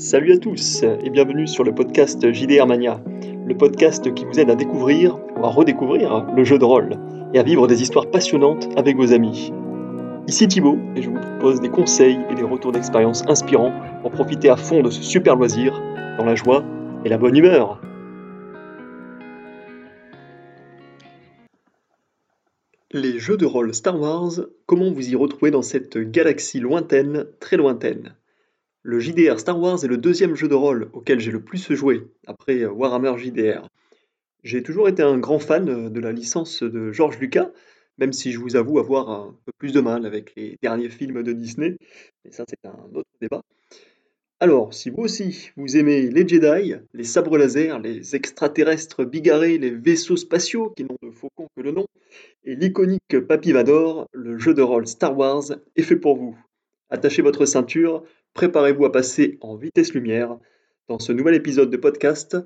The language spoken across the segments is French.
Salut à tous et bienvenue sur le podcast JDR Mania, le podcast qui vous aide à découvrir ou à redécouvrir le jeu de rôle et à vivre des histoires passionnantes avec vos amis. Ici Thibaut et je vous propose des conseils et des retours d'expérience inspirants pour profiter à fond de ce super loisir dans la joie et la bonne humeur. Les jeux de rôle Star Wars, comment vous y retrouver dans cette galaxie lointaine, très lointaine? Le JDR Star Wars est le deuxième jeu de rôle auquel j'ai le plus joué, après Warhammer JDR. J'ai toujours été un grand fan de la licence de George Lucas, même si je vous avoue avoir un peu plus de mal avec les derniers films de Disney, mais ça c'est un autre débat. Alors, si vous aussi vous aimez les Jedi, les sabres laser, les extraterrestres bigarrés, les vaisseaux spatiaux qui n'ont de faucon que le nom, et l'iconique Papy Vador, le jeu de rôle Star Wars est fait pour vous. Attachez votre ceinture, préparez-vous à passer en vitesse lumière. Dans ce nouvel épisode de podcast,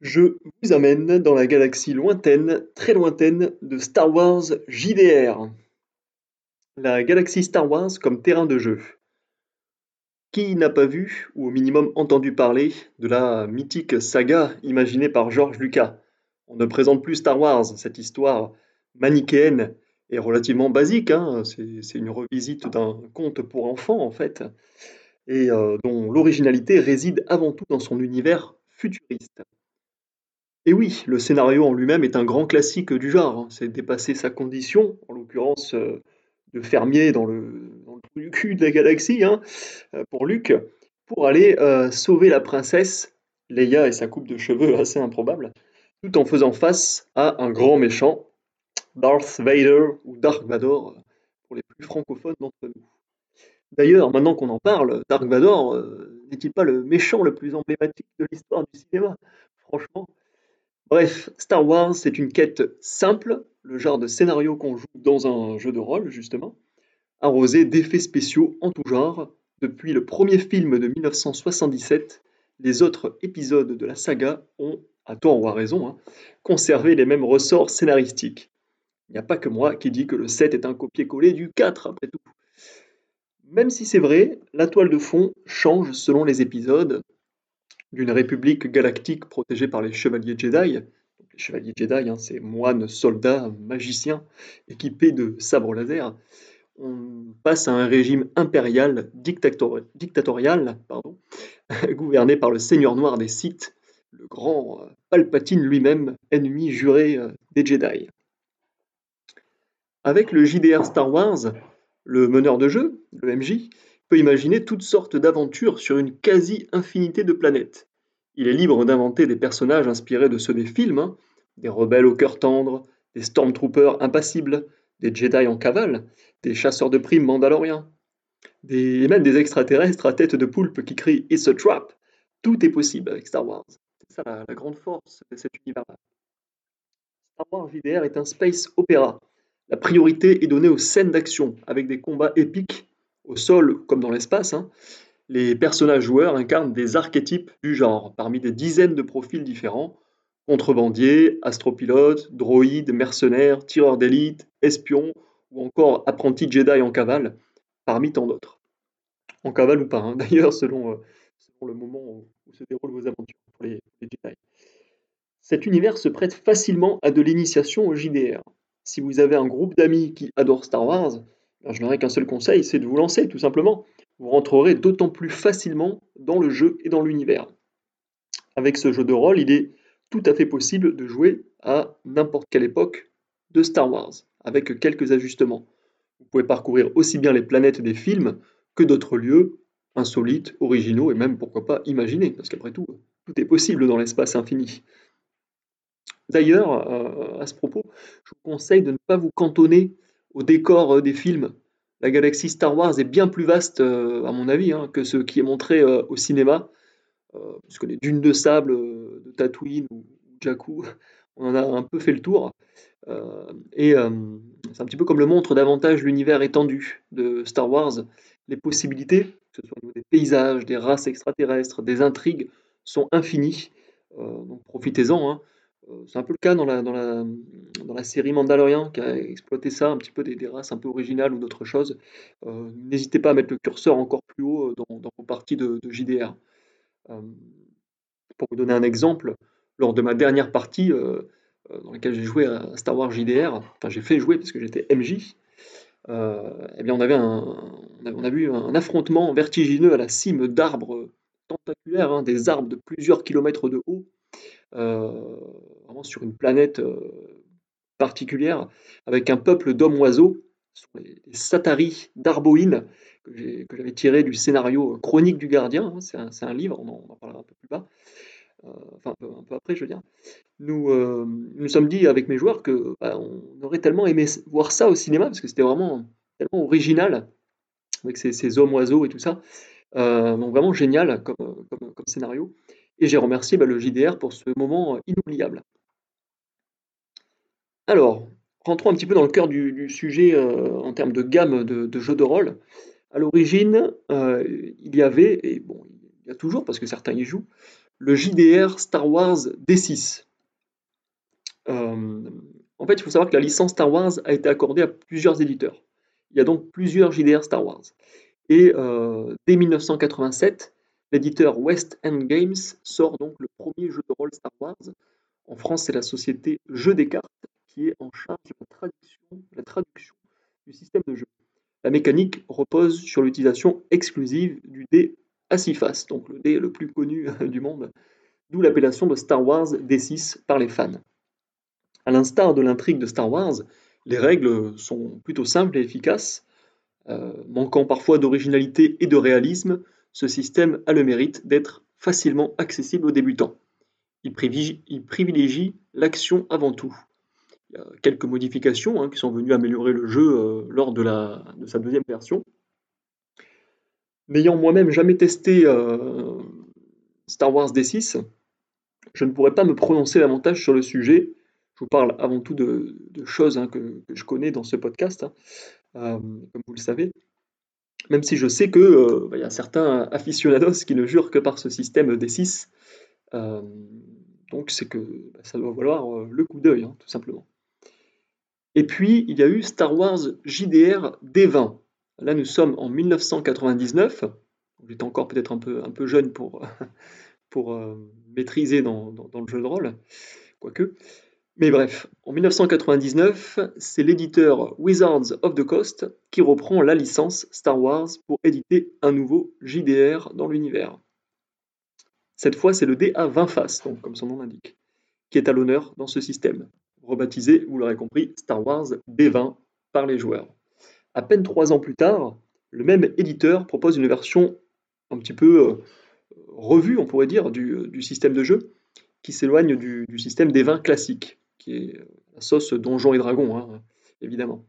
je vous amène dans la galaxie lointaine, très lointaine de Star Wars JDR. La galaxie Star Wars comme terrain de jeu. Qui n'a pas vu, ou au minimum entendu parler, de la mythique saga imaginée par George Lucas? On ne présente plus Star Wars, cette histoire manichéenne et relativement basique, hein. c'est une revisite d'un conte pour enfants en fait et euh, dont l'originalité réside avant tout dans son univers futuriste. Et oui, le scénario en lui-même est un grand classique du genre. Hein. C'est dépasser sa condition, en l'occurrence euh, de fermier dans le, cul de la galaxie, hein, euh, pour Luke, pour aller sauver la princesse, Leia et sa coupe de cheveux assez improbable, tout en faisant face à un grand méchant, Darth Vader ou Dark Vador, pour les plus francophones d'entre nous. D'ailleurs, maintenant qu'on en parle, Dark Vador euh, n'est-il pas le méchant le plus emblématique de l'histoire du cinéma? Franchement. Bref, Star Wars, c'est une quête simple, le genre de scénario qu'on joue dans un jeu de rôle, justement, arrosé d'effets spéciaux en tout genre. Depuis le premier film de 1977, les autres épisodes de la saga ont, à tort ou à raison, hein, conservé les mêmes ressorts scénaristiques. Il n'y a pas que moi qui dis que le 7 est un copier-coller du 4, après tout. Même si c'est vrai, la toile de fond change selon les épisodes. D'une république galactique protégée par les chevaliers Jedi, les chevaliers Jedi, hein, c'est moines, soldats, magiciens, équipés de sabres laser, on passe à un régime impérial dictatorial, gouverné par le seigneur noir des Sith, le grand Palpatine lui-même, ennemi juré euh, des Jedi. Avec le JDR Star Wars, le meneur de jeu, le MJ, peut imaginer toutes sortes d'aventures sur une quasi-infinité de planètes. Il est libre d'inventer des personnages inspirés de ceux des films, hein. des rebelles au cœur tendre, des stormtroopers impassibles, des Jedi en cavale, des chasseurs de primes mandaloriens, et même des extraterrestres à tête de poulpe qui crient It's a trap. Tout est possible avec Star Wars. C'est ça la, la grande force de cet univers-là. Star Wars JDR est un space opéra la priorité est donnée aux scènes d'action, avec des combats épiques, au sol comme dans l'espace. Hein. Les personnages joueurs incarnent des archétypes du genre, parmi des dizaines de profils différents contrebandiers, astropilotes, droïdes, mercenaires, tireurs d'élite, espions ou encore apprentis Jedi en cavale, parmi tant d'autres. En cavale ou pas, hein, d'ailleurs, selon, euh, selon, le moment où se déroulent vos aventures pour les Jedi. Cet univers se prête facilement à de l'initiation au JDR si vous avez un groupe d'amis qui adorent Star Wars, ben, je n'aurai qu'un seul conseil, c'est de vous lancer, tout simplement. Vous rentrerez d'autant plus facilement dans le jeu et dans l'univers. Avec ce jeu de rôle, il est tout à fait possible de jouer à n'importe quelle époque de Star Wars, avec quelques ajustements. Vous pouvez parcourir aussi bien les planètes des films que d'autres lieux insolites, originaux et même, pourquoi pas, imaginés, parce qu'après tout, tout est possible dans l'espace infini. D'ailleurs, euh, à ce propos, je vous conseille de ne pas vous cantonner au décor euh, des films. La galaxie Star Wars est bien plus vaste, euh, à mon avis, hein, que ce qui est montré au cinéma. puisque les dunes de sable de Tatooine ou Jakku, on en a un peu fait le tour. et c'est un petit peu comme le montre davantage l'univers étendu de Star Wars. Les possibilités, que ce soit au niveau des paysages, des races extraterrestres, des intrigues, sont infinies. donc profitez-en. Hein. Euh, c'est un peu le cas dans la, série Mandalorian qui a exploité ça, un petit peu des, races un peu originales ou d'autres choses. Euh, n'hésitez pas à mettre le curseur encore plus haut euh, dans, vos parties de, JDR. pour vous donner un exemple, lors de ma dernière partie dans laquelle j'ai joué à Star Wars JDR, enfin j'ai fait jouer parce que j'étais MJ, eh bien on avait un, vu un affrontement vertigineux à la cime d'arbres tentaculaires, hein, des arbres de plusieurs kilomètres de haut, vraiment sur une planète particulière, avec un peuple d'hommes-oiseaux, les, Satari d'Arboïne, que j'avais tiré du scénario Chronique du Gardien, hein, c'est un, livre, on en, parlera un peu plus bas, euh, enfin un peu, après je veux dire. Nous euh, nous sommes dit avec mes joueurs que bah, on aurait tellement aimé voir ça au cinéma, parce que c'était vraiment tellement original, avec ces, hommes-oiseaux et tout ça. Euh, donc vraiment génial comme, scénario. Et j'ai remercié bah, le JDR pour ce moment inoubliable. Alors, rentrons un petit peu dans le cœur du, sujet euh, en termes de gamme de, jeux de rôle. À l'origine, euh, il y avait, et bon, il y a toujours parce que certains y jouent, le JDR Star Wars D6. Euh, en fait, il faut savoir que la licence Star Wars a été accordée à plusieurs éditeurs. Il y a donc plusieurs JDR Star Wars. Et dès 1987, l'éditeur West End Games sort donc le premier jeu de rôle Star Wars. En France, c'est la société Jeux des cartes qui est en charge de la traduction, du système de jeu. La mécanique repose sur l'utilisation exclusive du dé à six faces, donc le dé le plus connu du monde, d'où l'appellation de Star Wars D6 par les fans. À l'instar de l'intrigue de Star Wars, les règles sont plutôt simples et efficaces. Euh, manquant parfois d'originalité et de réalisme, ce système a le mérite d'être facilement accessible aux débutants. Il privilégie l'action avant tout. Il y a quelques modifications hein, qui sont venues améliorer le jeu euh, lors de, sa deuxième version. N'ayant moi-même jamais testé euh, Star Wars D6, je ne pourrais pas me prononcer davantage sur le sujet. Je vous parle avant tout de, choses hein, que, je connais dans ce podcast, hein, euh, comme vous le savez. Même si je sais qu'il bah, y a certains aficionados qui ne jurent que par ce système D6. donc c'est que bah, ça doit valoir le coup d'œil, tout simplement. Et puis, il y a eu Star Wars JDR D20. Là, nous sommes en 1999. J'étais encore peut-être un peu, un peu jeune pour, pour euh, maîtriser dans, dans, le jeu de rôle, quoique. Mais bref, en 1999, c'est l'éditeur Wizards of the Coast qui reprend la licence Star Wars pour éditer un nouveau JDR dans l'univers. Cette fois, c'est le dé à 20 faces, donc comme son nom l'indique, qui est à l'honneur dans ce système rebaptisé, vous l'aurez compris, Star Wars D20 par les joueurs. À peine trois ans plus tard, le même éditeur propose une version un petit peu euh, revue, on pourrait dire, du, système de jeu, qui s'éloigne du, système D20 classique, qui est la sauce Donjons et Dragons, hein, évidemment.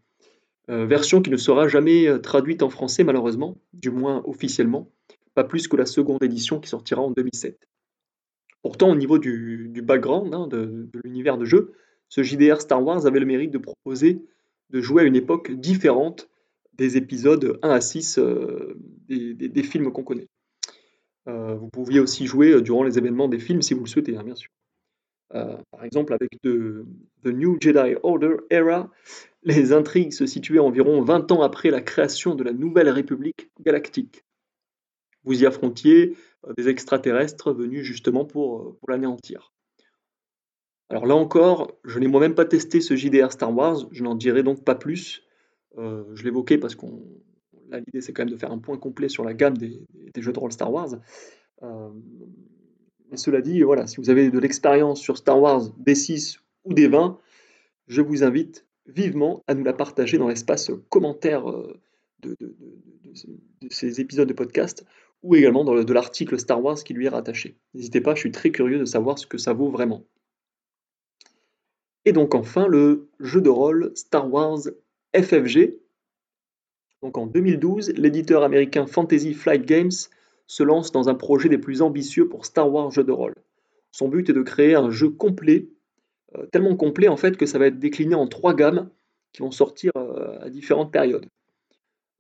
Euh, version qui ne sera jamais euh, traduite en français, malheureusement, du moins officiellement, pas plus que la seconde édition qui sortira en 2007. Pourtant, au niveau du, background hein, de l'univers de jeu, ce JDR Star Wars avait le mérite de proposer de jouer à une époque différente des épisodes 1 à 6 euh, des, films qu'on connaît. Vous pouviez aussi jouer durant les événements des films si vous le souhaitez, hein, bien sûr. Par exemple, avec The, New Jedi Order Era, les intrigues se situaient environ 20 ans après la création de la Nouvelle République galactique. Vous y affrontiez des extraterrestres venus justement pour l'anéantir. Alors là encore, je n'ai moi-même pas testé ce JDR Star Wars, je n'en dirai donc pas plus. Euh, je l'évoquais parce qu'on l'idée c'est quand même de faire un point complet sur la gamme des, jeux de rôle Star Wars. Euh, cela dit, voilà, si vous avez de l'expérience sur Star Wars D6 ou D20, je vous invite vivement à nous la partager dans l'espace commentaire euh, de, ces épisodes de podcast ou également dans de l'article Star Wars qui lui est rattaché. N'hésitez pas, je suis très curieux de savoir ce que ça vaut vraiment. Et donc enfin le jeu de rôle Star Wars FFG. Donc en 2012, l'éditeur américain Fantasy Flight Games se lance dans un projet des plus ambitieux pour Star Wars jeu de rôle. Son but est de créer un jeu complet, euh, tellement complet en fait que ça va être décliné en trois gammes qui vont sortir euh, à différentes périodes.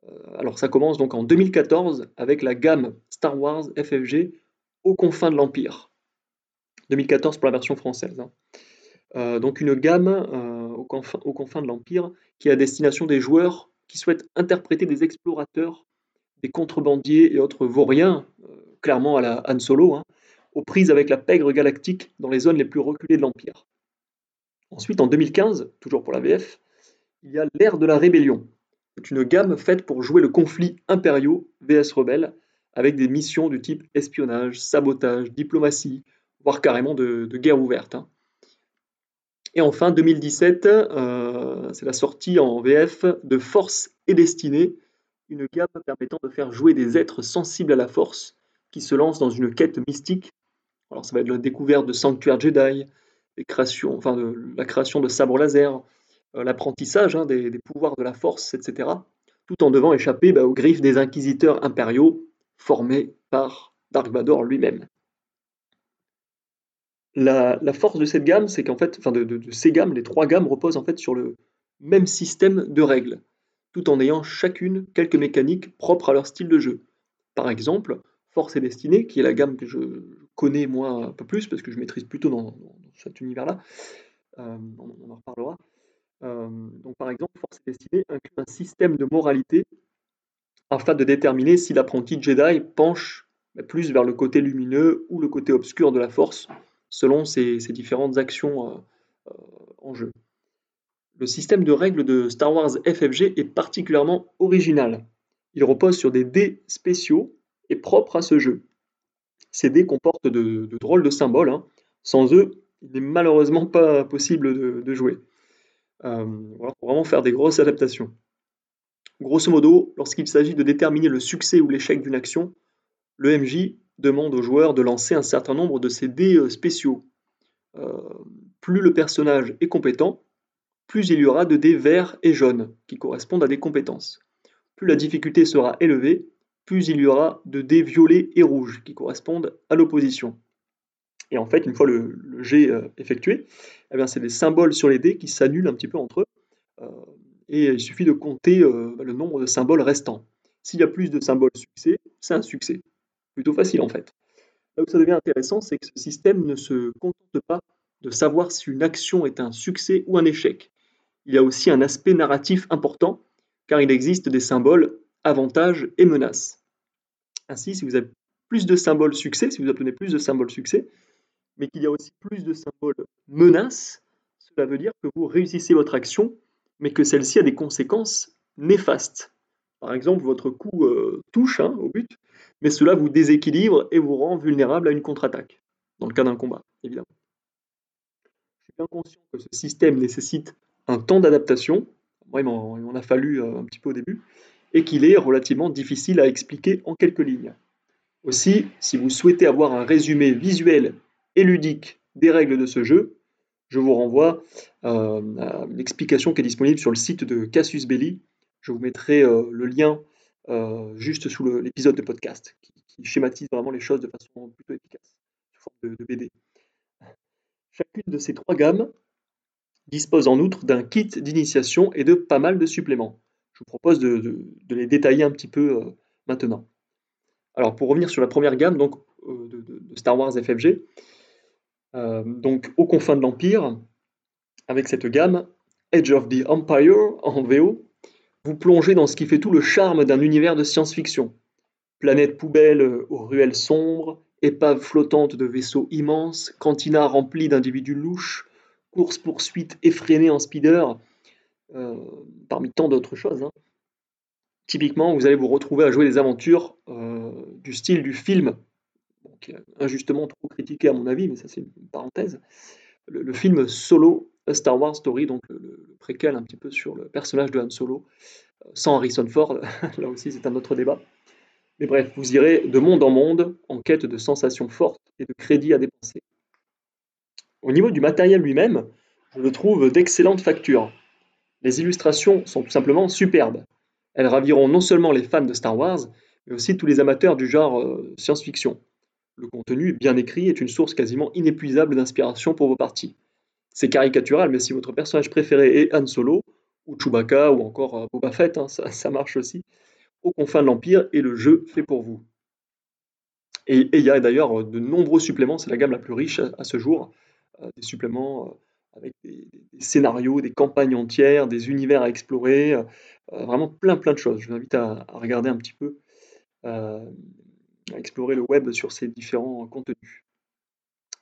Euh, alors ça commence donc en 2014 avec la gamme Star Wars FFG aux confins de l'Empire. 2014 pour la version française. Hein. Donc une gamme euh, aux, confins, de l'Empire qui est à destination des joueurs qui souhaitent interpréter des explorateurs, des contrebandiers et autres vauriens, euh, clairement à la Han Solo, hein, aux prises avec la pègre galactique dans les zones les plus reculées de l'Empire. Ensuite, en 2015, toujours pour la VF, il y a l'ère de la rébellion. C'est une gamme faite pour jouer le conflit impériaux vs rebelles, avec des missions du type espionnage, sabotage, diplomatie, voire carrément de, guerre ouverte. Hein. Et enfin, 2017, euh, c'est la sortie en VF de Force et Destinée, une gamme permettant de faire jouer des êtres sensibles à la force qui se lancent dans une quête mystique. Alors ça va être la découverte de sanctuaires Jedi, la création de sabres laser, euh, l'apprentissage hein, des, pouvoirs de la force, etc. Tout en devant échapper bah, aux griffes des inquisiteurs impériaux formés par Dark Vador lui-même. La, force de cette gamme, c'est qu'en fait, de, ces gammes, les trois gammes reposent en fait sur le même système de règles, tout en ayant chacune quelques mécaniques propres à leur style de jeu. Par exemple, Force et Destinée, qui est la gamme que je connais moi un peu plus, parce que je maîtrise plutôt dans, cet univers-là, euh, on, en reparlera. Euh, donc par exemple, Force et Destinée inclut un système de moralité afin de déterminer si l'apprenti Jedi penche plus vers le côté lumineux ou le côté obscur de la Force, selon ses, différentes actions euh, en jeu. Le système de règles de Star Wars FFG est particulièrement original. Il repose sur des dés spéciaux et propres à ce jeu. Ces dés comportent de, drôles de symboles. Hein. Sans eux, il n'est malheureusement pas possible de, jouer. Euh, voilà, pour vraiment faire des grosses adaptations. Grosso modo, lorsqu'il s'agit de déterminer le succès ou l'échec d'une action, le MJ demande au joueur de lancer un certain nombre de ces dés euh, spéciaux. Euh, plus le personnage est compétent, plus il y aura de dés verts et jaunes qui correspondent à des compétences. Plus la difficulté sera élevée, plus il y aura de dés violets et rouges qui correspondent à l'opposition. Et en fait, une fois le, jet euh, effectué, eh c'est des symboles sur les dés qui s'annulent un petit peu entre eux. Euh, et il suffit de compter euh, le nombre de symboles restants. S'il y a plus de symboles succès, c'est un succès. Plutôt facile en fait. Là où ça devient intéressant, c'est que ce système ne se contente pas de savoir si une action est un succès ou un échec. Il y a aussi un aspect narratif important, car il existe des symboles avantages et menaces. Ainsi, si vous avez plus de symboles succès, si vous obtenez plus de symboles succès, mais qu'il y a aussi plus de symboles menaces, cela veut dire que vous réussissez votre action, mais que celle-ci a des conséquences néfastes. Par exemple, votre coup euh, touche hein, au but, mais cela vous déséquilibre et vous rend vulnérable à une contre-attaque, dans le cas d'un combat, évidemment. Je suis bien conscient que ce système nécessite un temps d'adaptation, moi il m'en a fallu euh, un petit peu au début, et qu'il est relativement difficile à expliquer en quelques lignes. Aussi, si vous souhaitez avoir un résumé visuel et ludique des règles de ce jeu, je vous renvoie euh, à l'explication qui est disponible sur le site de Cassius Belli. Je vous mettrai euh, le lien juste sous l'épisode de podcast, qui, schématise vraiment les choses de façon plutôt efficace, sous forme de BD. Chacune de ces trois gammes dispose en outre d'un kit d'initiation et de pas mal de suppléments je vous propose de, les détailler un petit peu euh, maintenant. Alors pour revenir sur la première gamme donc, euh, de, Star Wars FFG, euh, donc aux confins de l'Empire, avec cette gamme, Edge of the Empire en VO, vous plongez dans ce qui fait tout le charme d'un univers de science-fiction. Planète poubelle aux ruelles sombres, épaves flottantes de vaisseaux immenses, cantina remplie d'individus louches, course-poursuite effrénée en speeder, euh, parmi tant d'autres choses. Hein. Typiquement, vous allez vous retrouver à jouer des aventures euh, du style du film, est injustement trop critiqué à mon avis, mais ça c'est une parenthèse. Le, film Solo, Star Wars Story, donc le, préquel un petit peu sur le personnage de Han Solo, euh, sans Harrison Ford, là aussi c'est un autre débat. Mais bref, vous irez de monde en monde en quête de sensations fortes et de crédits à dépenser. Au niveau du matériel lui-même, je le trouve d'excellente facture. Les illustrations sont tout simplement superbes. Elles raviront non seulement les fans de Star Wars, mais aussi tous les amateurs du genre euh, science-fiction. Le contenu bien écrit est une source quasiment inépuisable d'inspiration pour vos parties. C'est caricatural, mais si votre personnage préféré est Han Solo, ou Chewbacca, ou encore euh, Boba Fett, hein, ça, marche aussi, aux confins de l'Empire, et le jeu fait pour vous. Et il y a d'ailleurs de nombreux suppléments, c'est la gamme la plus riche à, ce jour, euh, des suppléments avec des, scénarios, des campagnes entières, des univers à explorer, euh, vraiment plein plein de choses. Je vous invite à, regarder un petit peu euh, à explorer le web sur ces différents contenus.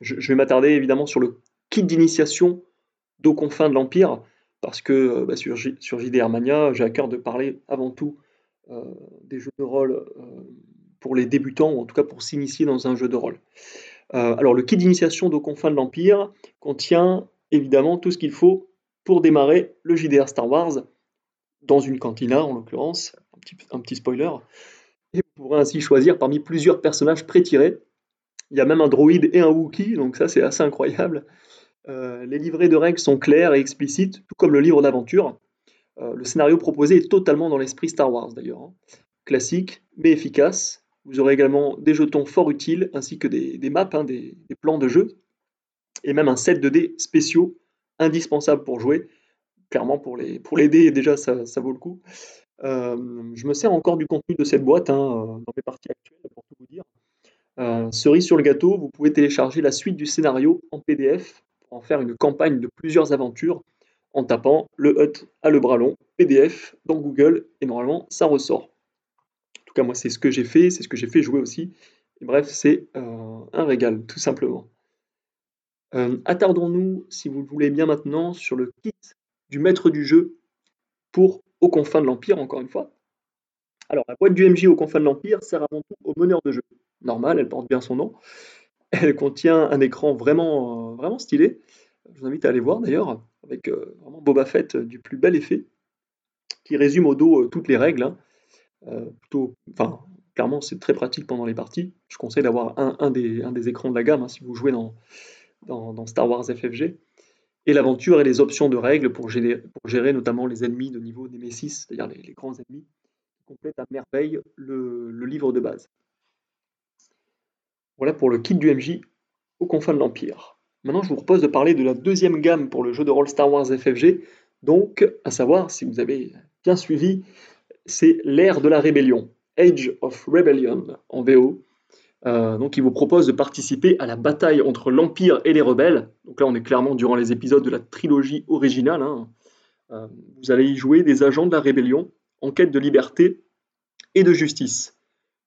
Je, vais m'attarder évidemment sur le kit d'initiation d'aux confins de l'Empire, parce que bah, sur, sur JDR Mania, j'ai à cœur de parler avant tout des jeux de rôle pour les débutants, ou en tout cas pour s'initier dans un jeu de rôle. Alors le kit d'initiation d'aux confins de l'Empire contient évidemment tout ce qu'il faut pour démarrer le JDR Star Wars, dans une cantina en l'occurrence, un petit, spoiler, et vous pourrez ainsi choisir parmi plusieurs personnages pré-tirés. Il y a même un droïde et un Wookie, donc ça c'est assez incroyable. Euh, les livrets de règles sont clairs et explicites, tout comme le livre d'aventure. Euh, le scénario proposé est totalement dans l'esprit Star Wars d'ailleurs. Hein. Classique, mais efficace. Vous aurez également des jetons fort utiles, ainsi que des, maps, hein, des, des, plans de jeu, et même un set de dés spéciaux indispensables pour jouer, clairement, pour les, pour les dés, déjà, ça, ça vaut le coup. Euh, je me sers encore du contenu de cette boîte hein, euh, dans mes parties actuelles, pour tout vous dire. Euh, cerise sur le gâteau, vous pouvez télécharger la suite du scénario en PDF pour en faire une campagne de plusieurs aventures en tapant le hut à le bras long, PDF, dans Google, et normalement, ça ressort. En tout cas, moi, c'est ce que j'ai fait, c'est ce que j'ai fait jouer aussi. Et bref, c'est un régal, tout simplement. Attardons-nous, si vous le voulez bien maintenant, sur le kit du maître du jeu pour Aux confins de l'Empire, encore une fois. Alors, la boîte du MJ aux confins de l'Empire sert avant tout au meneur de jeu. Normal, elle porte bien son nom. Elle contient un écran vraiment, vraiment stylé. Je vous invite à aller voir d'ailleurs, avec euh, vraiment Boba Fett du plus bel effet, qui résume au dos euh, toutes les règles. Hein. Euh, plutôt, enfin, clairement, c'est très pratique pendant les parties. Je conseille d'avoir un, des, écrans de la gamme hein, si vous jouez dans, Star Wars FFG et l'aventure et les options de règles pour gérer, notamment les ennemis de niveau Nemesis, c'est-à-dire les, grands ennemis, complètent à merveille le, livre de base. Voilà pour le kit du MJ aux confins de l'Empire. Maintenant, je vous propose de parler de la deuxième gamme pour le jeu de rôle Star Wars FFG, donc, à savoir, si vous avez bien suivi, c'est l'ère de la rébellion, Age of Rebellion en VO, euh, donc, il vous propose de participer à la bataille entre l'Empire et les rebelles. Donc là, on est clairement durant les épisodes de la trilogie originale. Hein. Euh, vous allez y jouer des agents de la rébellion en quête de liberté et de justice.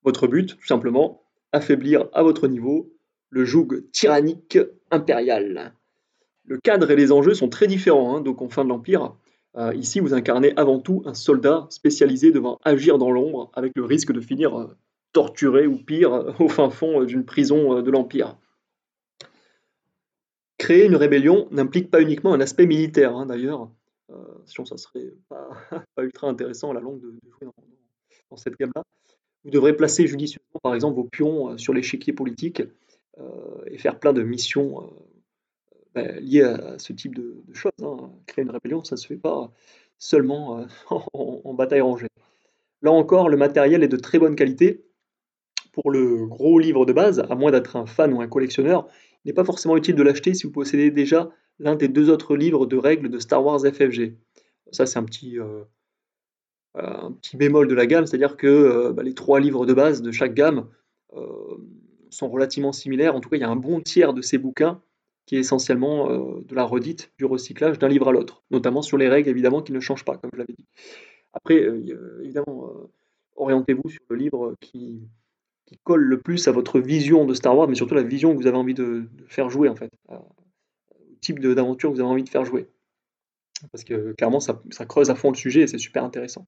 Votre but, tout simplement, affaiblir à votre niveau le joug tyrannique impérial. Le cadre et les enjeux sont très différents hein, donc en fin de l'Empire. Euh, ici, vous incarnez avant tout un soldat spécialisé devant agir dans l'ombre avec le risque de finir torturé ou pire au fin fond euh, d'une prison euh, de l'Empire. Créer une rébellion n'implique pas uniquement un aspect militaire, hein, d'ailleurs, euh, sinon ça serait pas, ultra intéressant à la longue de, jouer dans, cette gamme-là. Vous devrez placer judicieusement, par exemple, vos pions sur l'échiquier politique et faire plein de missions liées à, ce type de, choses. Hein. Créer une rébellion, ça ne se fait pas seulement en bataille rangée. Là encore, le matériel est de très bonne qualité, pour le gros livre de base, à moins d'être un fan ou un collectionneur, il n'est pas forcément utile de l'acheter si vous possédez déjà l'un des deux autres livres de règles de Star Wars FFG. Ça, c'est un petit, euh, un petit bémol de la gamme, c'est-à-dire que euh, bah, les trois livres de base de chaque gamme euh, sont relativement similaires. En tout cas, il y a un bon tiers de ces bouquins qui est essentiellement de la redite, du recyclage d'un livre à l'autre, notamment sur les règles évidemment qui ne changent pas, comme je l'avais dit. Après, évidemment, orientez-vous sur le livre qui, colle le plus à votre vision de Star Wars, mais surtout la vision que vous avez envie de, faire jouer, en fait, au type d'aventure que vous avez envie de faire jouer. Parce que clairement, ça, creuse à fond le sujet et c'est super intéressant.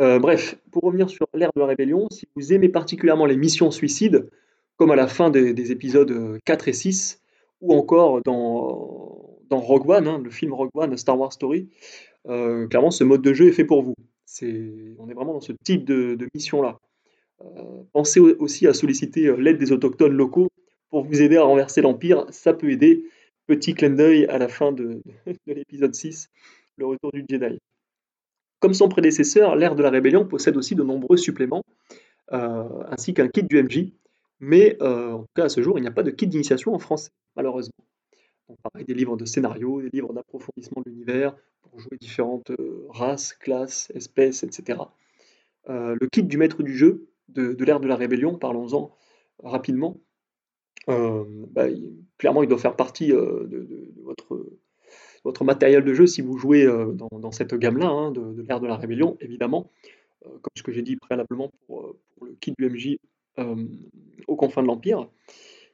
Euh, bref, pour revenir sur l'ère de la rébellion, si vous aimez particulièrement les missions suicides, comme à la fin des, épisodes 4 et 6, ou encore dans, Rogue One, hein, le film Rogue One, Star Wars Story, euh, clairement, ce mode de jeu est fait pour vous. on est vraiment dans ce type de mission-là. Euh, pensez aussi à solliciter euh, l'aide des autochtones locaux pour vous aider à renverser l'Empire, ça peut aider. Petit clin d'œil à la fin de, l'épisode 6, le retour du Jedi. Comme son prédécesseur, l'ère de la rébellion possède aussi de nombreux suppléments, ainsi qu'un kit du MJ, mais en tout cas à ce jour, il n'y a pas de kit d'initiation en français, malheureusement. On parle des livres de scénario, des livres d'approfondissement de l'univers, pour jouer différentes races, classes, espèces, etc. le kit du maître du jeu de, l'ère de la rébellion, parlons-en rapidement. Euh, bah, clairement, il doit faire partie euh, de, votre, matériel de jeu si vous jouez euh, dans, cette gamme-là, hein, de, l'ère de la rébellion, évidemment. comme ce que j'ai dit préalablement pour, le kit du MJ aux confins de l'Empire.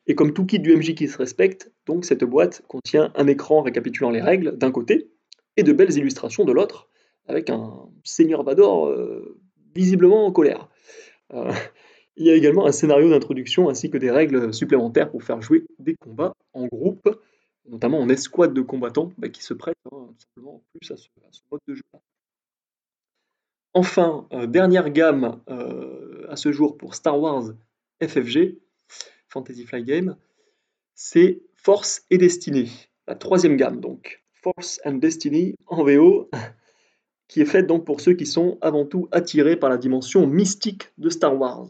Et comme tout kit du MJ qui se respecte, donc cette boîte contient un écran récapitulant les règles d'un côté et de belles illustrations de l'autre, avec un Seigneur Vador visiblement en colère. il y a également un scénario d'introduction ainsi que des règles supplémentaires pour faire jouer des combats en groupe notamment en escouade de combattants, bah, qui se prêtent hein, simplement plus à ce, mode de jeu. Enfin, euh, dernière gamme euh, à ce jour pour Star Wars FFG, Fantasy Flight Game, c'est Force et Destiny, la troisième gamme donc. Force and Destiny en VO, qui est faite donc pour ceux qui sont avant tout attirés par la dimension mystique de Star Wars.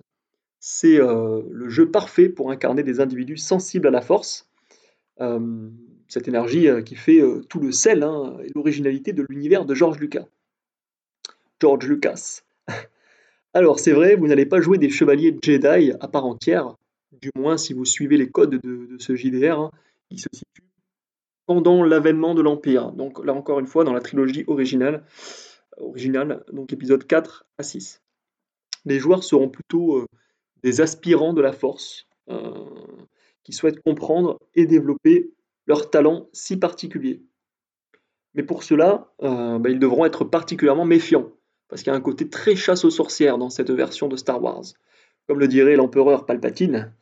C'est euh, le jeu parfait pour incarner des individus sensibles à la force, cette énergie qui fait tout le sel hein, et l'originalité de l'univers de George Lucas. George Lucas. Alors c'est vrai, vous n'allez pas jouer des chevaliers Jedi à part entière, du moins si vous suivez les codes de, ce JDR, hein, qui se situe pendant l'avènement de l'Empire. Donc là encore une fois, dans la trilogie originale, donc épisode 4 à 6. Les joueurs seront plutôt des aspirants de la force, qui souhaitent comprendre et développer leur talent si particulier. Mais pour cela, euh, bah, ils devront être particulièrement méfiants, parce qu'il y a un côté très chasse aux sorcières dans cette version de Star Wars. Comme le dirait l'empereur Palpatine,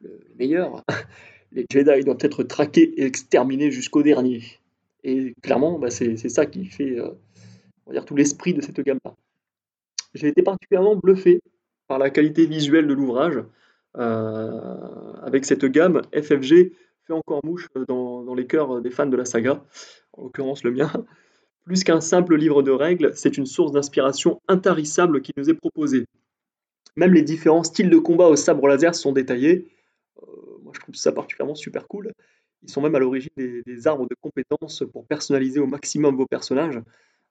le meilleur, les Jedi doivent être traqués et exterminés jusqu'au dernier. Et clairement, bah, c'est ça qui fait euh, tout l'esprit de cette gamme-là. J'ai été particulièrement bluffé par la qualité visuelle de l'ouvrage. Euh, avec cette gamme, FFG fait encore mouche dans, les cœurs des fans de la saga, en l'occurrence le mien. Plus qu'un simple livre de règles, c'est une source d'inspiration intarissable qui nous est proposée. Même les différents styles de combat au sabre laser sont détaillés. Euh, moi, je trouve ça particulièrement super cool. Ils sont même à l'origine des, arbres de compétences pour personnaliser au maximum vos personnages.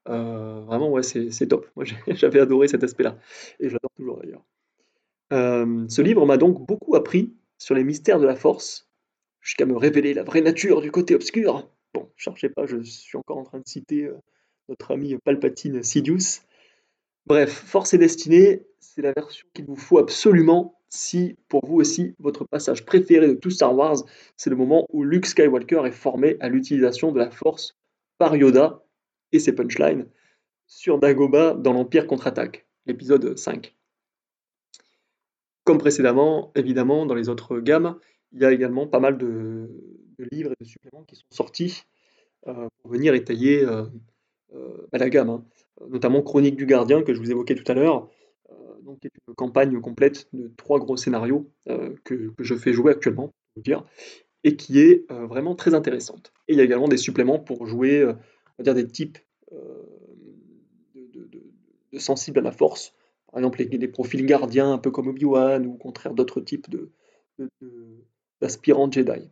Euh, vraiment, ouais, c'est top. Moi, j'avais adoré cet aspect-là. Et j'adore toujours d'ailleurs. ce livre m'a donc beaucoup appris sur les mystères de la force, jusqu'à me révéler la vraie nature du côté obscur. Bon, cherchez pas, je suis encore en train de citer euh, notre ami Palpatine Sidious. Bref, Force et Destinée, c'est la version qu'il vous faut absolument si, pour vous aussi, votre passage préféré de tout Star Wars, c'est le moment où Luke Skywalker est formé à l'utilisation de la Force par Yoda et ses punchlines sur Dagobah dans l'Empire contre-attaque, l'épisode 5. Comme précédemment, évidemment, dans les autres gammes, il y a également pas mal de, livres et de suppléments qui sont sortis euh, pour venir étayer euh, euh, bah, la gamme, hein. notamment Chronique du Gardien que je vous évoquais tout à l'heure, donc qui est une campagne complète de trois gros scénarios que, je fais jouer actuellement, vous dire, et qui est vraiment très intéressante. Et il y a également des suppléments pour jouer, on va dire des types de, sensibles à la force, par exemple les profils gardiens, un peu comme Obi-Wan, ou au contraire d'autres types de, aspirant Jedi.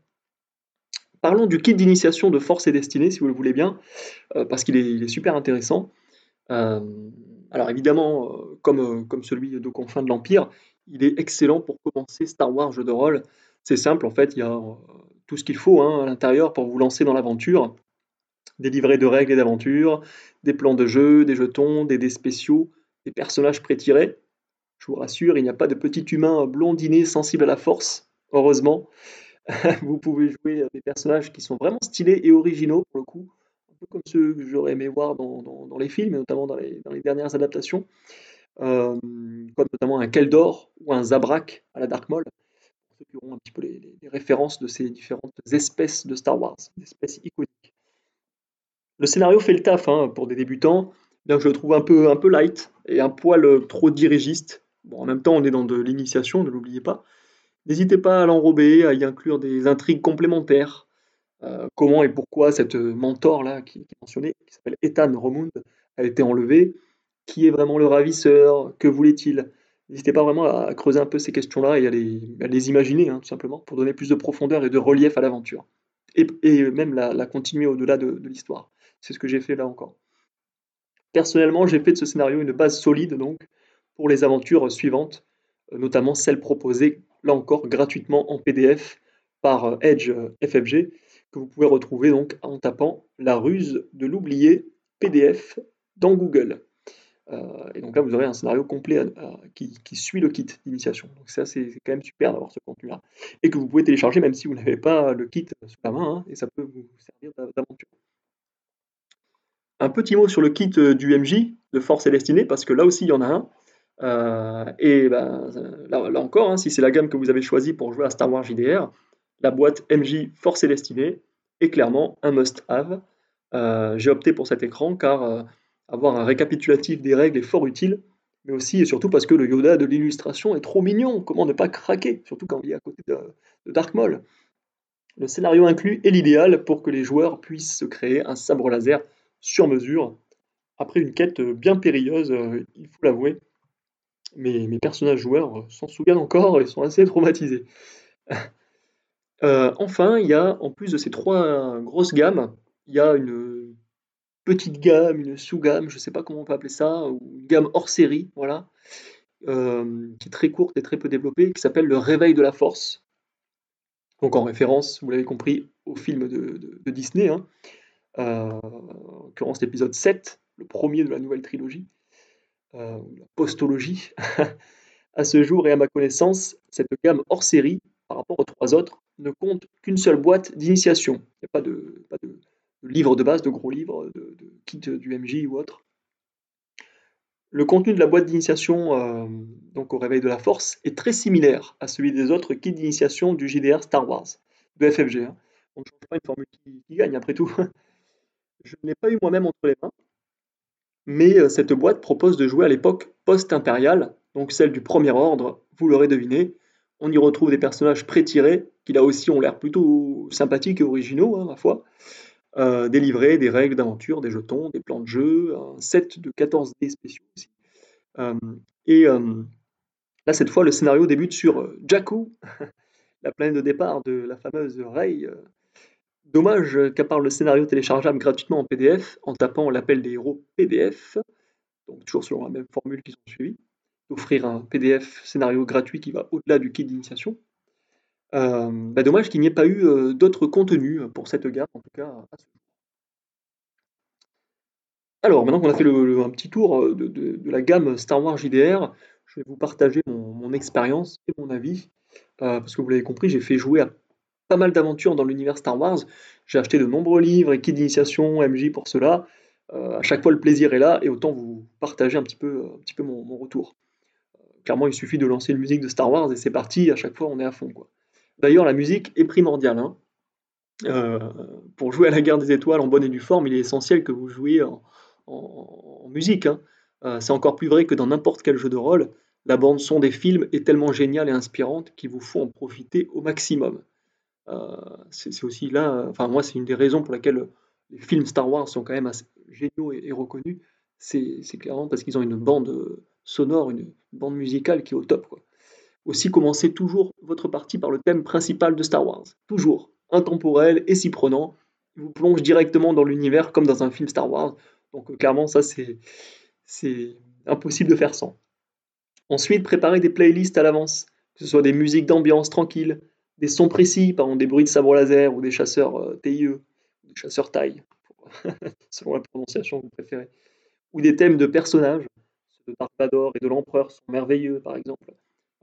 Parlons du kit d'initiation de Force et Destinée, si vous le voulez bien, euh, parce qu'il est, super intéressant. Euh, alors évidemment, euh, comme, celui de Confins de l'Empire, il est excellent pour commencer Star Wars jeu de rôle. C'est simple, en fait, il y a tout ce qu'il faut hein, à l'intérieur pour vous lancer dans l'aventure. Des livrets de règles et d'aventures, des plans de jeu, des jetons, des dés spéciaux, des personnages pré-tirés. Je vous rassure, il n'y a pas de petit humain blondiné sensible à la force heureusement. vous pouvez jouer des personnages qui sont vraiment stylés et originaux pour le coup, un peu comme ceux que j'aurais aimé voir dans, les films, et notamment dans les, dernières adaptations, euh, comme notamment un Keldor ou un Zabrak à la Dark Maul, pour ceux qui auront un petit peu les, références de ces différentes espèces de Star Wars, des espèces iconiques. Le scénario fait le taf hein, pour des débutants, bien que je le trouve un peu, un peu light et un poil trop dirigiste. Bon, en même temps, on est dans de l'initiation, ne l'oubliez pas. N'hésitez pas à l'enrober, à y inclure des intrigues complémentaires. Euh, comment et pourquoi cette mentor-là, qui, est mentionnée, qui s'appelle Ethan Romund, a été enlevé Qui est vraiment le ravisseur? Que voulait-il? N'hésitez pas vraiment à creuser un peu ces questions-là et à les, imaginer, hein, tout simplement, pour donner plus de profondeur et de relief à l'aventure. Et, même la, continuer au-delà de, de l'histoire. C'est ce que j'ai fait là encore. Personnellement, j'ai fait de ce scénario une base solide, donc, pour les aventures suivantes, notamment celles proposées là encore gratuitement en PDF par euh, Edge euh, FFG, que vous pouvez retrouver donc en tapant la ruse de l'oublier PDF dans Google. et donc là, vous aurez un scénario complet qui, suit le kit d'initiation. Donc ça, c'est quand même super d'avoir ce contenu-là. Et que vous pouvez télécharger même si vous n'avez pas le kit sous la main, hein, et ça peut vous servir d'aventure. Un petit mot sur le kit du MJ de Force et Destinée, parce que là aussi, il y en a un. Euh, et ben, là, encore, hein, si c'est la gamme que vous avez choisie pour jouer à Star Wars JDR, la boîte MJ Force et est clairement un must-have. Euh, j'ai opté pour cet écran car euh, avoir un récapitulatif des règles est fort utile, mais aussi et surtout parce que le Yoda de l'illustration est trop mignon. Comment ne pas craquer, surtout quand il est à côté de, Dark Maul? Le scénario inclus est l'idéal pour que les joueurs puissent se créer un sabre laser sur mesure après une quête bien périlleuse, il faut l'avouer mes, personnages joueurs s'en souviennent encore et sont assez traumatisés. Euh, enfin, il y a, en plus de ces trois grosses gammes, il y a une petite gamme, une sous-gamme, je ne sais pas comment on peut appeler ça, ou une gamme hors série, voilà, euh, qui est très courte et très peu développée, qui s'appelle Le Réveil de la Force. Donc en référence, vous l'avez compris, au film de, Disney, hein. euh, en l'occurrence l'épisode 7, le premier de la nouvelle trilogie. Euh, la postologie. à ce jour et à ma connaissance, cette gamme hors série, par rapport aux trois autres, ne compte qu'une seule boîte d'initiation. Il n'y a pas de, de, livre de base, de gros livres, de, kit du MJ ou autre. Le contenu de la boîte d'initiation, euh, donc au réveil de la force, est très similaire à celui des autres kits d'initiation du JDR Star Wars, de FFG. Hein. On ne change pas une formule qui gagne après tout. Je ne l'ai pas eu moi-même entre les mains, mais euh, cette boîte propose de jouer à l'époque post-impériale, donc celle du Premier Ordre, vous l'aurez deviné. On y retrouve des personnages pré-tirés, qui là aussi ont l'air plutôt sympathiques et originaux, hein, ma foi. Euh, des livrets, des règles d'aventure, des jetons, des plans de jeu, un set de 14 dés spéciaux aussi. Euh, et là, cette fois, le scénario débute sur Jakku, la planète de départ de la fameuse Rey, Dommage qu'à part le scénario téléchargeable gratuitement en PDF, en tapant l'appel des héros PDF, donc toujours selon la même formule qu'ils ont suivi, d'offrir un PDF scénario gratuit qui va au-delà du kit d'initiation. Euh, bah, dommage qu'il n'y ait pas eu euh, d'autres contenus pour cette gamme, en tout cas Alors, maintenant qu'on a fait un petit tour euh, de, la gamme Star Wars JDR, je vais vous partager mon, expérience et mon avis. parce que vous l'avez compris, j'ai fait jouer à pas mal d'aventures dans l'univers Star Wars. J'ai acheté de nombreux livres et kits d'initiation, MJ pour cela. Euh, à chaque fois, le plaisir est là et autant vous partager un petit peu, un petit peu mon, retour. Euh, clairement, il suffit de lancer une musique de Star Wars et c'est parti. À chaque fois, on est à fond. D'ailleurs, la musique est primordiale. Hein. Euh, pour jouer à la guerre des étoiles en bonne et due forme, il est essentiel que vous jouiez en, musique. Hein. c'est encore plus vrai que dans n'importe quel jeu de rôle. La bande son des films est tellement géniale et inspirante qu'il vous faut en profiter au maximum. Euh, c'est aussi là, enfin moi c'est une des raisons pour laquelle les films Star Wars sont quand même assez géniaux et, reconnus, c'est clairement parce qu'ils ont une bande sonore, une bande musicale qui est au top. Aussi, commencez toujours votre partie par le thème principal de Star Wars. Toujours intemporel et si prenant. Il vous plonge directement dans l'univers comme dans un film Star Wars. Donc, clairement, ça, c'est impossible de faire sans. Ensuite, préparez des playlists à l'avance, que ce soit des musiques d'ambiance tranquilles, des sons précis, par exemple des bruits de sabre laser ou des chasseurs euh, TIE, des chasseurs taille, selon la prononciation que vous préférez, ou des thèmes de personnages, ceux de Dark Vador et de l'Empereur sont merveilleux, par exemple.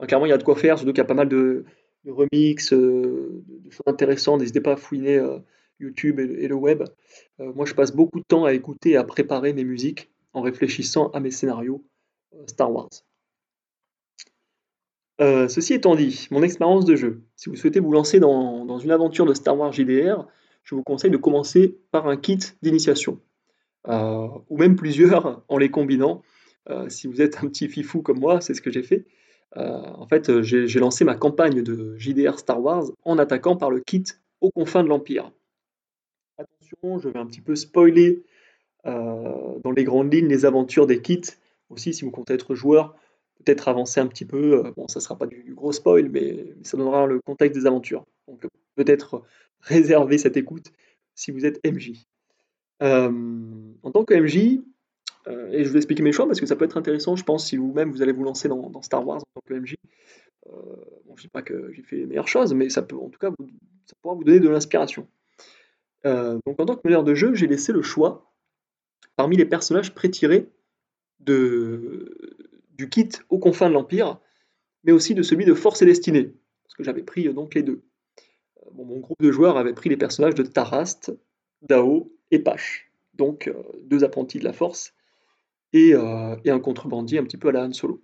clairement, il y a de quoi faire, surtout qu'il y a pas mal de, de remix, euh, de choses intéressantes. N'hésitez pas à fouiner euh, YouTube et, le web. moi, je passe beaucoup de temps à écouter et à préparer mes musiques en réfléchissant à mes scénarios Star Wars. Euh, ceci étant dit, mon expérience de jeu. Si vous souhaitez vous lancer dans, une aventure de Star Wars JDR, je vous conseille de commencer par un kit d'initiation, euh, ou même plusieurs en les combinant. Euh, si vous êtes un petit fifou comme moi, c'est ce que j'ai fait. en fait, j'ai lancé ma campagne de JDR Star Wars en attaquant par le kit aux confins de l'Empire. Attention, je vais un petit peu spoiler dans les grandes lignes les aventures des kits. Aussi, si vous comptez être joueur, peut-être avancer un petit peu. Euh, bon, ça ne sera pas du, gros spoil, mais, ça donnera le contexte des aventures. Donc peut-être réserver cette écoute si vous êtes MJ. Euh, en tant que MJ, euh, et je vais expliquer mes choix parce que ça peut être intéressant, je pense, si vous-même vous allez vous lancer dans, Star Wars en tant que MJ. bon, je ne dis pas que j'ai fait les meilleures choses, mais ça peut en tout cas ça pourra vous donner de l'inspiration. donc en tant que meneur de jeu, j'ai laissé le choix parmi les personnages pré-tirés de, du kit aux confins de l'Empire, mais aussi de celui de Force et Destinée, parce que j'avais pris donc les deux. mon groupe de joueurs avait pris les personnages de Tarast, Dao et Pache, donc deux apprentis de la Force, et, un contrebandier un petit peu à la Han Solo.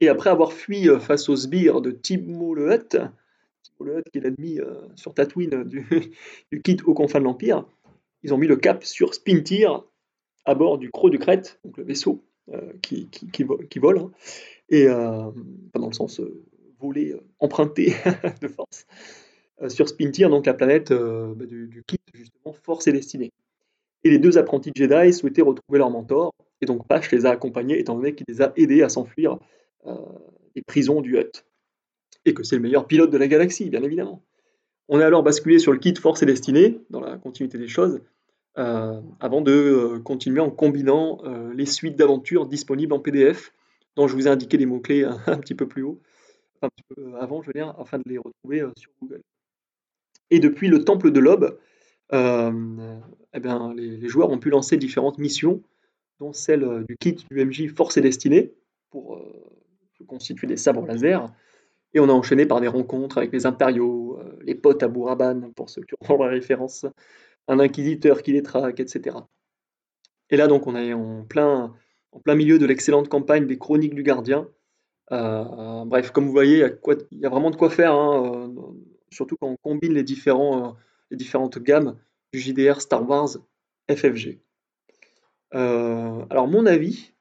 Et après avoir fui face aux sbires de Timo le Hutt, Timo le Hutt qui est l'ennemi sur Tatooine du, du kit aux confins de l'Empire, ils ont mis le cap sur Spintir à bord du Croc du Crête, donc le vaisseau euh, qui, qui, vole, hein. et euh, pas dans le sens euh, voler, emprunté de force, sur Spintir, donc la planète bah, du, kit, justement, Force et Destinée. Et les deux apprentis Jedi souhaitaient retrouver leur mentor, et donc Pache les a accompagnés, étant donné qu'il les a aidés à s'enfuir des prisons du Hutt. Et que c'est le meilleur pilote de la galaxie, bien évidemment. On est alors basculé sur le kit Force et Destinée, dans la continuité des choses, euh, avant de euh, continuer en combinant euh, les suites d'aventures disponibles en PDF, dont je vous ai indiqué les mots-clés un, petit peu plus haut, un petit peu avant, je veux dire, afin de les retrouver sur Google. Et depuis le Temple de l'Aube, eh bien, les, joueurs ont pu lancer différentes missions, dont celle du kit du MJ Force et Destinée, pour constituer des sabres laser. Et on a enchaîné par des rencontres avec les impériaux, les potes à Bouraban, pour ceux qui ont la référence, un inquisiteur qui les traque, etc. Et là, donc, on est en plein, milieu de l'excellente campagne des Chroniques du Gardien. Euh, bref, comme vous voyez, il y, a vraiment de quoi faire, hein, euh, surtout quand on combine les, euh, différentes gammes du JDR Star Wars FFG. alors, mon avis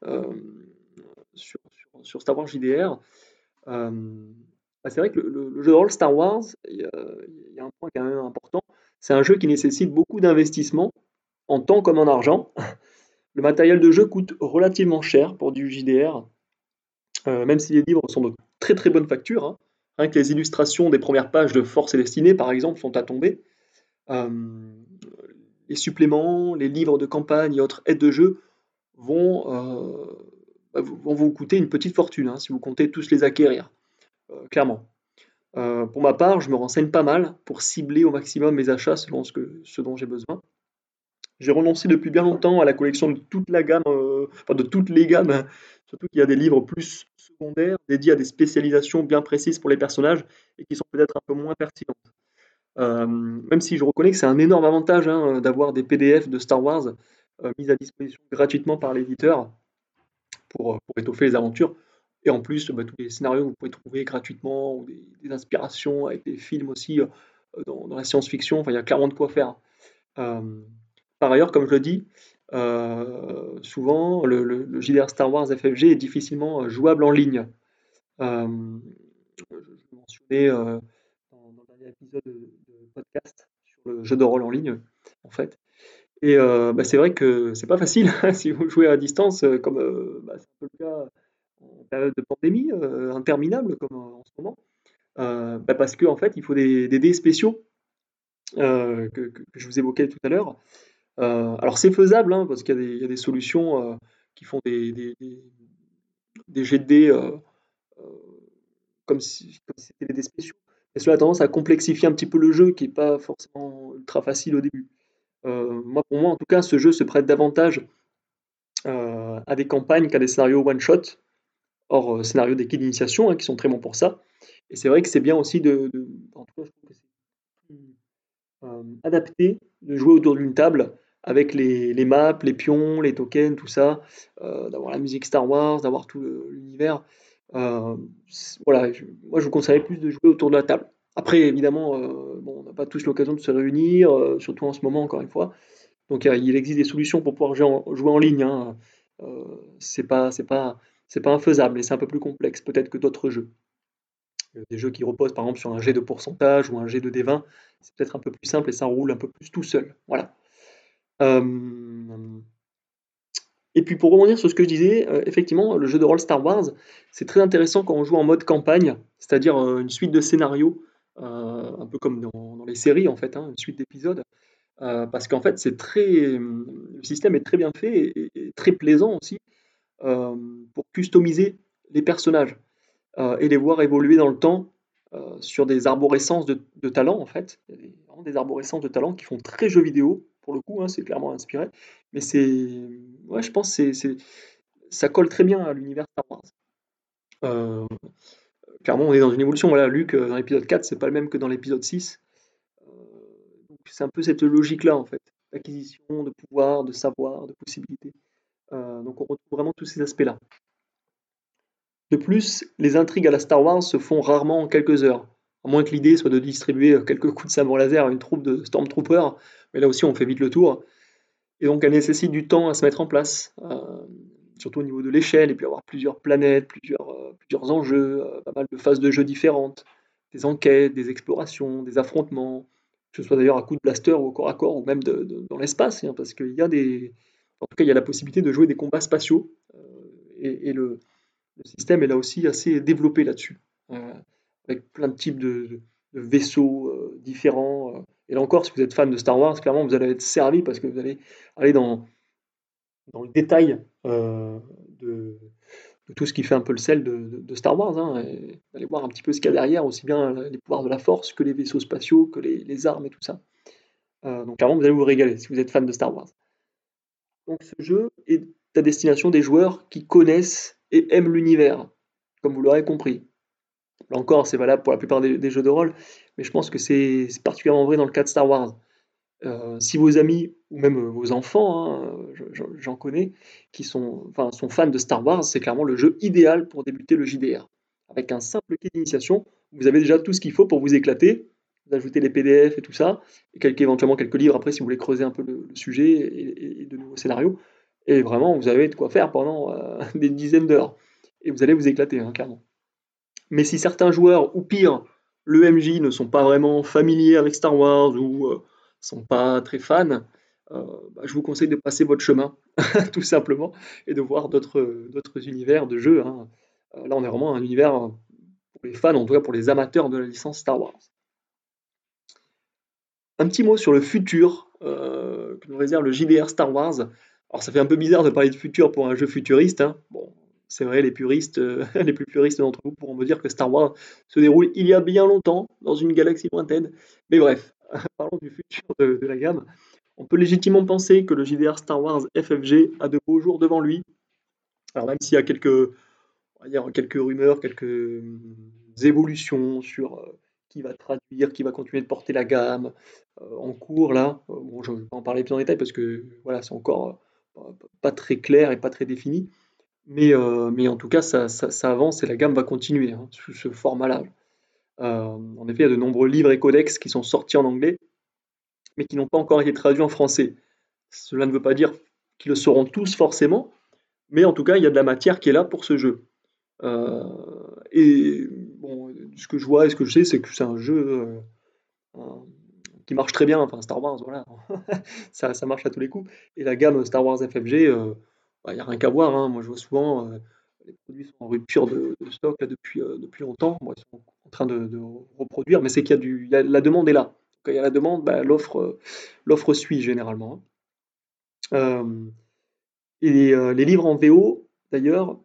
sur, Star Wars JDR, bah, c'est vrai que le, jeu de rôle Star Wars, il y, a un point quand même important, c'est un jeu qui nécessite beaucoup d'investissement, en temps comme en argent. Le matériel de jeu coûte relativement cher pour du JDR, euh, même si les livres sont de très très bonne facture. Hein. Rien que les illustrations des premières pages de Force et Destinée, par exemple, sont à tomber. Euh, les suppléments, les livres de campagne et autres aides de jeu vont, euh, bah, vous coûter une petite fortune hein, si vous comptez tous les acquérir, clairement. Euh, pour ma part, je me renseigne pas mal pour cibler au maximum mes achats selon ce, dont j'ai besoin. J'ai renoncé depuis bien longtemps à la collection de toute la gamme, euh, enfin de toutes les gammes, surtout qu'il y a des livres plus secondaires dédiés à des spécialisations bien précises pour les personnages et qui sont peut-être un peu moins pertinentes. Euh, même si je reconnais que c'est un énorme avantage hein, d'avoir des PDF de Star Wars mis à disposition gratuitement par l'éditeur pour étoffer les aventures. Et en plus, bah, tous les scénarios que vous pouvez trouver gratuitement, ou des, inspirations avec des films aussi euh, dans, la science-fiction, enfin, il y a clairement de quoi faire. Euh, par ailleurs, comme je le dis, euh, souvent, le, JDR Star Wars FFG est difficilement jouable en ligne. je mentionnais dans, dans, le dernier épisode de, podcast sur le jeu de rôle en ligne, en fait. Et bah, c'est vrai que c'est pas facile si vous jouez à distance, comme bah, c'est un peu le cas de pandémie euh, interminable comme en ce moment, euh, bah, parce qu'en en fait, il faut des, dés spéciaux euh, que, je vous évoquais tout à l'heure. alors c'est faisable, hein, parce qu'il y, a des solutions qui font des, des, jets de dés comme si c'était des dés spéciaux. Et cela a tendance à complexifier un petit peu le jeu, qui n'est pas forcément ultra facile au début. moi, pour moi, en tout cas, ce jeu se prête davantage à des campagnes qu'à des scénarios one-shot, hors euh, scénario des kits d'initiation, hein, qui sont très bons pour ça. Et c'est vrai que c'est bien aussi de, en tout cas, je trouve que c'est euh, adapté de jouer autour d'une table avec les, maps, les pions, les tokens, tout ça, euh, d'avoir la musique Star Wars, d'avoir tout l'univers. voilà, moi je vous conseillerais plus de jouer autour de la table. Après, évidemment, bon, on n'a pas tous l'occasion de se réunir, surtout en ce moment, encore une fois. Donc il existe des solutions pour pouvoir jouer en, jouer en ligne. Hein. c'est pas, c'est pas, c'est pas infaisable, mais c'est un peu plus complexe peut-être que d'autres jeux. Des jeux qui reposent par exemple sur un jet de pourcentage ou un jet de D20, c'est peut-être un peu plus simple et ça roule un peu plus tout seul. Voilà. Euh, et puis pour rebondir sur ce que je disais, euh, effectivement, le jeu de rôle Star Wars, c'est très intéressant quand on joue en mode campagne, c'est-à-dire euh, une suite de scénarios, un peu comme dans, les séries en fait, hein, une suite d'épisodes. parce qu'en fait, c'est très, le système est très bien fait et très plaisant aussi. Euh, pour customiser les personnages euh, et les voir évoluer dans le temps euh, sur des arborescences de, de talent en fait. Des arborescences de talent qui font très jeux vidéo pour le coup, hein, c'est clairement inspiré. Mais c'est, ouais, je pense c'est, ça colle très bien à l'univers Star Wars. Euh, clairement, on est dans une évolution. Voilà, Luke, dans l'épisode 4, c'est pas le même que dans l'épisode 6. c'est un peu cette logique-là, en fait. D'acquisition, de pouvoir, de savoir, de possibilités. Donc on retrouve vraiment tous ces aspects-là. De plus, les intrigues à la Star Wars se font rarement en quelques heures, à moins que l'idée soit de distribuer quelques coups de sabre laser à une troupe de Stormtroopers, mais là aussi on fait vite le tour. Et donc elle nécessite du temps à se mettre en place, euh, surtout au niveau de l'échelle, et puis avoir plusieurs planètes, plusieurs, euh, enjeux, euh, pas mal de phases de jeu différentes, des enquêtes, des explorations, des affrontements, que ce soit d'ailleurs à coup de blaster ou au corps à corps, ou même dans l'espace, hein, parce qu'il y a des... En tout cas, il y a la possibilité de jouer des combats spatiaux, et, le, système est là aussi assez développé là-dessus, euh, avec plein de types de, vaisseaux euh, différents. Euh. Et là encore, si vous êtes fan de Star Wars, clairement, vous allez être servi parce que vous allez aller dans, le détail de, tout ce qui fait un peu le sel de, Star Wars. Hein, et allez voir un petit peu ce qu'il y a derrière, aussi bien les pouvoirs de la force que les vaisseaux spatiaux, que les, armes et tout ça. donc clairement, vous allez vous régaler si vous êtes fan de Star Wars. Donc ce jeu est à destination des joueurs qui connaissent et aiment l'univers, comme vous l'aurez compris. Là encore, c'est valable pour la plupart des, jeux de rôle, mais je pense que c'est particulièrement vrai dans le cas de Star Wars. Euh, si vos amis ou même vos enfants, hein, j'en connais, qui sont, sont fans de Star Wars, c'est clairement le jeu idéal pour débuter le JDR. Avec un simple kit d'initiation, vous avez déjà tout ce qu'il faut pour vous éclater. Vous ajoutez les PDF et tout ça, et quelques, éventuellement quelques livres après si vous voulez creuser un peu le, sujet et, de nouveaux scénarios. Et vraiment, vous avez de quoi faire pendant euh, des dizaines d'heures. Et vous allez vous éclater, hein, clairement. Mais si certains joueurs, ou pire, le MJ, ne sont pas vraiment familiers avec Star Wars ou euh, sont pas très fans, euh, bah, je vous conseille de passer votre chemin, tout simplement, et de voir d'autres univers de jeux. Hein. Là, on est vraiment un univers pour les fans, en tout cas pour les amateurs de la licence Star Wars. Un petit mot sur le futur que nous réserve le JDR Star Wars. Alors ça fait un peu bizarre de parler de futur pour un jeu futuriste. Hein. Bon, c'est vrai, les puristes, euh, les plus puristes d'entre vous pourront me dire que Star Wars se déroule il y a bien longtemps dans une galaxie lointaine. Mais bref, parlons du futur de, la gamme. On peut légitimement penser que le JDR Star Wars FFG a de beaux jours devant lui. Alors même s'il y a quelques, quelques rumeurs, quelques hum, évolutions sur euh, qui va traduire, qui va continuer de porter la gamme euh, en cours là. bon, je ne vais pas en parler plus en détail parce que voilà, c'est encore pas très clair et pas très défini. Mais, euh, en tout cas, ça, avance et la gamme va continuer hein, sous ce format-là. Euh, en effet, il y a de nombreux livres et codex qui sont sortis en anglais, mais qui n'ont pas encore été traduits en français. Cela ne veut pas dire qu'ils le seront tous forcément, mais en tout cas, il y a de la matière qui est là pour ce jeu. Euh, et bon, ce que je vois et ce que je sais, c'est que c'est un jeu qui marche très bien. Enfin, Star Wars, voilà, ça, marche à tous les coups. Et la gamme Star Wars FFG, il euh, n'y bah, a rien qu'à voir. Hein. Moi, je vois souvent, euh, les produits sont en rupture de, stock depuis, euh, depuis longtemps. ils sont en train de, reproduire, mais c'est qu'il y a la demande est là. Quand il y a la demande, bah, l'offre, l'offre suit généralement. Hein. et les, livres en VO, d'ailleurs,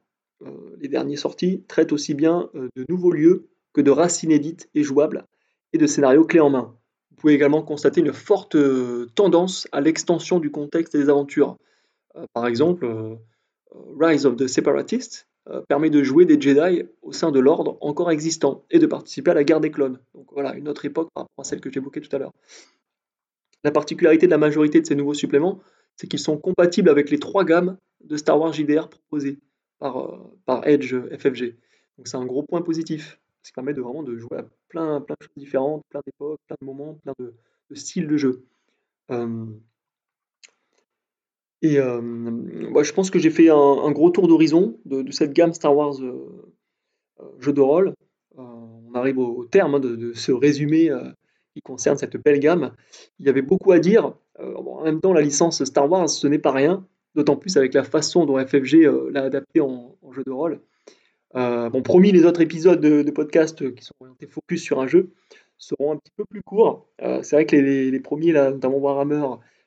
les derniers sortis, traitent aussi bien de nouveaux lieux que de races inédites et jouables et de scénarios clés en main. Vous pouvez également constater une forte euh, tendance à l'extension du contexte des aventures. Euh, par exemple, euh, Rise of the Separatists permet de jouer des Jedi au sein de l'ordre encore existant et de participer à la guerre des clones. Donc voilà, une autre époque par rapport à celle que j'évoquais tout à l'heure. La particularité de la majorité de ces nouveaux suppléments, c'est qu'ils sont compatibles avec les trois gammes de Star Wars JDR proposées par, par Edge FFG. Donc c'est un gros point positif ce qui permet de vraiment de jouer à plein, plein de choses différentes, plein d'époques, plein de moments, plein de, styles de jeu. et je pense que j'ai fait un, gros tour d'horizon de, cette gamme Star Wars euh, euh, jeu de rôle. Euh, on arrive au, terme hein, de, ce résumé qui concerne cette belle gamme. Il y avait beaucoup à dire. en même temps, la licence Star Wars, ce n'est pas rien, d'autant plus avec la façon dont FFG l'a adapté en, jeu de rôle. Euh, bon, promis, les autres épisodes de, podcast qui sont orientés focus sur un jeu seront un petit peu plus courts. Euh, c'est vrai que les, premiers, là, notamment Warhammer,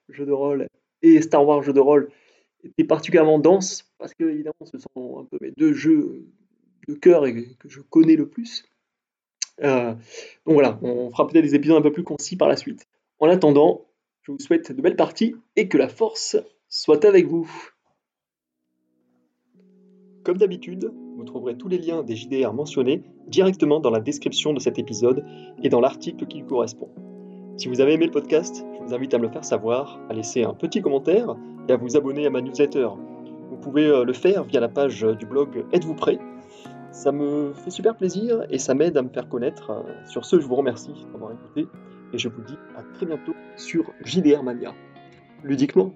jeu de rôle, et Star Wars, jeu de rôle, étaient particulièrement denses, parce que, évidemment, ce sont un peu mes deux jeux de cœur et que je connais le plus. Euh, donc voilà, on fera peut-être des épisodes un peu plus concis par la suite. En attendant, je vous souhaite de belles parties et que la force soit avec vous. Comme d'habitude, vous trouverez tous les liens des JDR mentionnés directement dans la description de cet épisode et dans l'article qui lui correspond. Si vous avez aimé le podcast, je vous invite à me le faire savoir, à laisser un petit commentaire et à vous abonner à ma newsletter. Vous pouvez euh, le faire via la page du blog Êtes-vous prêt Ça me fait super plaisir et ça m'aide à me faire connaître. Sur ce, je vous remercie d'avoir écouté et je vous dis à très bientôt sur JDR Mania. Ludiquement